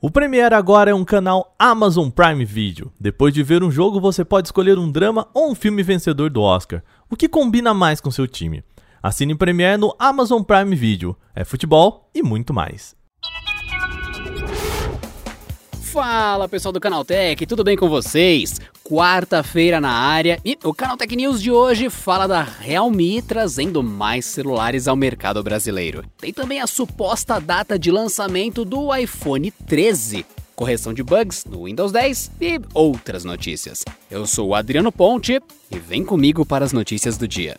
O Premiere agora é um canal Amazon Prime Video. Depois de ver um jogo, você pode escolher um drama ou um filme vencedor do Oscar. O que combina mais com seu time? Assine Premiere no Amazon Prime Video. É futebol e muito mais. Fala pessoal do Canaltech, tudo bem com vocês? Quarta-feira na área e o Canaltech News de hoje fala da Realme trazendo mais celulares ao mercado brasileiro. Tem também a suposta data de lançamento do iPhone 13, correção de bugs no Windows 10 e outras notícias. Eu sou o Adriano Ponte e vem comigo para as notícias do dia.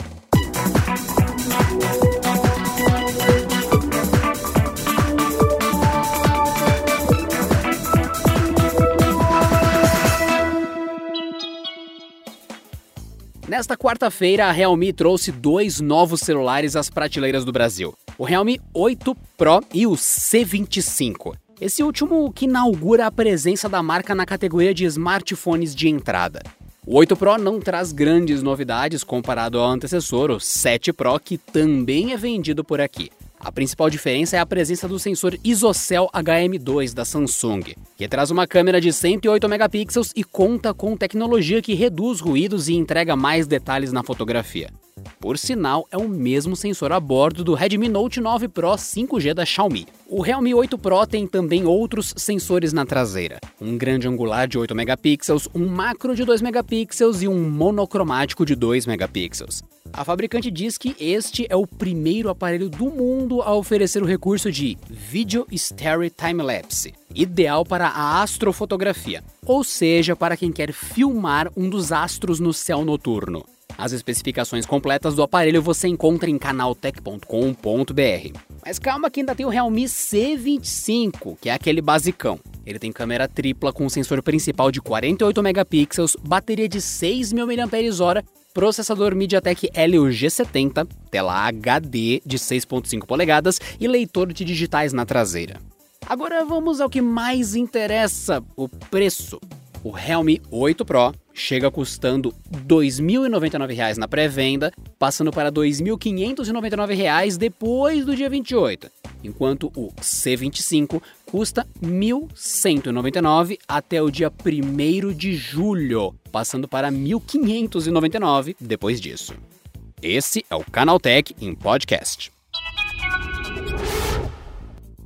Nesta quarta-feira, a Realme trouxe dois novos celulares às prateleiras do Brasil: o Realme 8 Pro e o C25. Esse último que inaugura a presença da marca na categoria de smartphones de entrada. O 8 Pro não traz grandes novidades comparado ao antecessor, o 7 Pro, que também é vendido por aqui. A principal diferença é a presença do sensor ISOCELL HM2 da Samsung, que traz uma câmera de 108 megapixels e conta com tecnologia que reduz ruídos e entrega mais detalhes na fotografia. Por sinal, é o mesmo sensor a bordo do Redmi Note 9 Pro 5G da Xiaomi. O Realme 8 Pro tem também outros sensores na traseira: um grande angular de 8 megapixels, um macro de 2 megapixels e um monocromático de 2 megapixels. A fabricante diz que este é o primeiro aparelho do mundo a oferecer o recurso de Video Stereo Time Lapse, ideal para a astrofotografia, ou seja, para quem quer filmar um dos astros no céu noturno. As especificações completas do aparelho você encontra em canaltech.com.br. Mas calma que ainda tem o Realme C25, que é aquele basicão. Ele tem câmera tripla com sensor principal de 48 megapixels, bateria de 6.000 mAh, processador MediaTek Helio G70, tela HD de 6.5 polegadas e leitor de digitais na traseira. Agora vamos ao que mais interessa, o preço. O Realme 8 Pro chega custando R$ 2.099 na pré-venda, passando para R$ 2.599 depois do dia 28, enquanto o C25 custa R$ 1.199 até o dia 1 de julho, passando para R$ 1.599 depois disso. Esse é o Canaltech em podcast.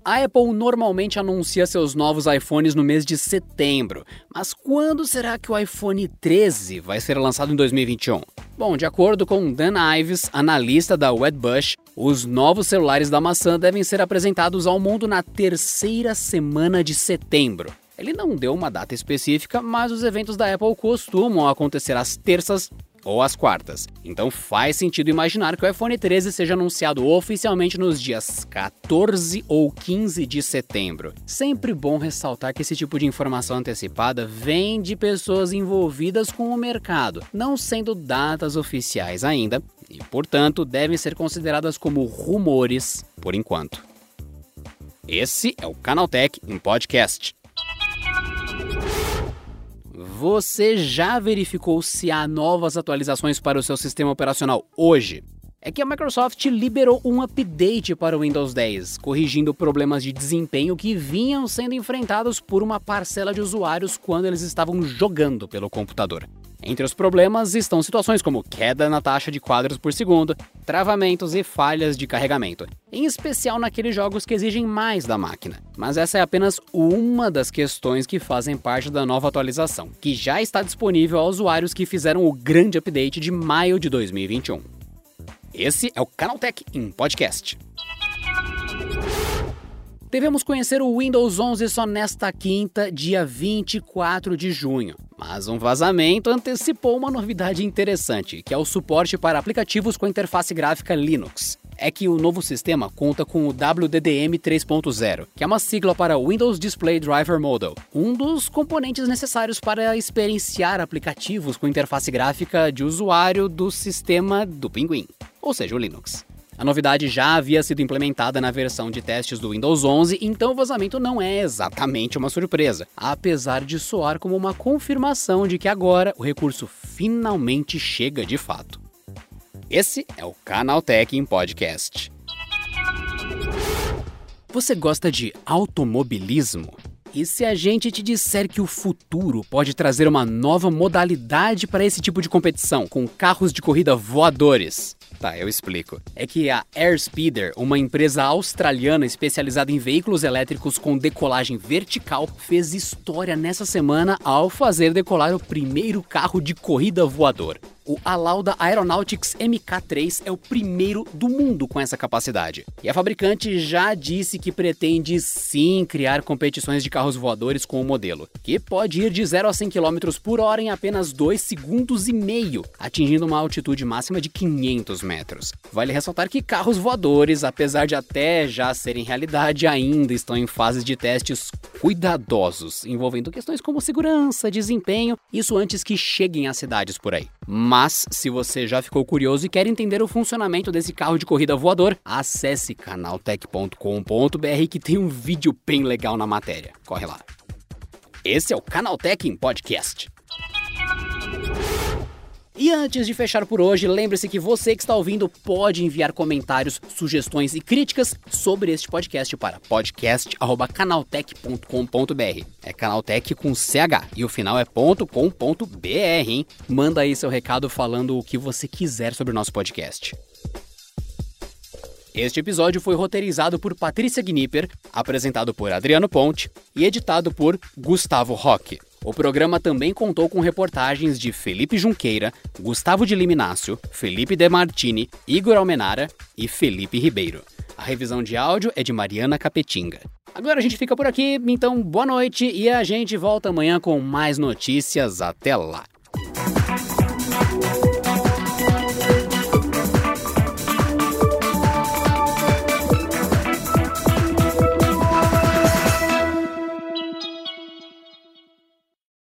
A Apple normalmente anuncia seus novos iPhones no mês de setembro, mas quando será que o iPhone 13 vai ser lançado em 2021? Bom, de acordo com Dan Ives, analista da Wedbush, os novos celulares da maçã devem ser apresentados ao mundo na terceira semana de setembro. Ele não deu uma data específica, mas os eventos da Apple costumam acontecer às terças ou às quartas. Então faz sentido imaginar que o iPhone 13 seja anunciado oficialmente nos dias 14 ou 15 de setembro. Sempre bom ressaltar que esse tipo de informação antecipada vem de pessoas envolvidas com o mercado, não sendo datas oficiais ainda, e portanto devem ser consideradas como rumores por enquanto. Esse é o Canaltech em podcast. Você já verificou se há novas atualizações para o seu sistema operacional hoje? É que a Microsoft liberou um update para o Windows 10, corrigindo problemas de desempenho que vinham sendo enfrentados por uma parcela de usuários quando eles estavam jogando pelo computador. Entre os problemas estão situações como queda na taxa de quadros por segundo, travamentos e falhas de carregamento, em especial naqueles jogos que exigem mais da máquina. Mas essa é apenas uma das questões que fazem parte da nova atualização, que já está disponível a usuários que fizeram o grande update de maio de 2021. Esse é o Canaltech em podcast. Devemos conhecer o Windows 11 só nesta quinta, dia 24 de junho. Mas um vazamento antecipou uma novidade interessante, que é o suporte para aplicativos com interface gráfica Linux. É que o novo sistema conta com o WDDM 3.0, que é uma sigla para Windows Display Driver Model, um dos componentes necessários para experienciar aplicativos com interface gráfica de usuário do sistema do Pinguim, ou seja, o Linux. A novidade já havia sido implementada na versão de testes do Windows 11, então o vazamento não é exatamente uma surpresa, apesar de soar como uma confirmação de que agora o recurso finalmente chega de fato. Esse é o Canaltech em Podcast. Você gosta de automobilismo? E se a gente te disser que o futuro pode trazer uma nova modalidade para esse tipo de competição, com carros de corrida voadores? Tá, eu explico. É que a Airspeeder, uma empresa australiana especializada em veículos elétricos com decolagem vertical, fez história nessa semana ao fazer decolar o primeiro carro de corrida voador. O Alauda Aeronautics MK3 é o primeiro do mundo com essa capacidade. E a fabricante já disse que pretende sim criar competições de carros voadores com o modelo, que pode ir de 0 a 100 km por hora em apenas 2 segundos e meio, atingindo uma altitude máxima de 500 metros. Vale ressaltar que carros voadores, apesar de até já serem realidade, ainda estão em fases de testes cuidadosos, envolvendo questões como segurança, desempenho, isso antes que cheguem às cidades por aí. Mas, se você já ficou curioso e quer entender o funcionamento desse carro de corrida voador, acesse canaltech.com.br que tem um vídeo bem legal na matéria. Corre lá. Esse é o Canaltech em Podcast. E antes de fechar por hoje, lembre-se que você que está ouvindo pode enviar comentários, sugestões e críticas sobre este podcast para podcast@canaltech.com.br. É Canaltech com CH e o final é .com.br, hein? Manda aí seu recado falando o que você quiser sobre o nosso podcast. Este episódio foi roteirizado por Patrícia Gnipper, apresentado por Adriano Ponte e editado por Gustavo Roque. O programa também contou com reportagens de Felipe Junqueira, Gustavo de Liminácio, Felipe De Martini, Igor Almenara e Felipe Ribeiro. A revisão de áudio é de Mariana Capetinga. Agora a gente fica por aqui, então boa noite e a gente volta amanhã com mais notícias. Até lá!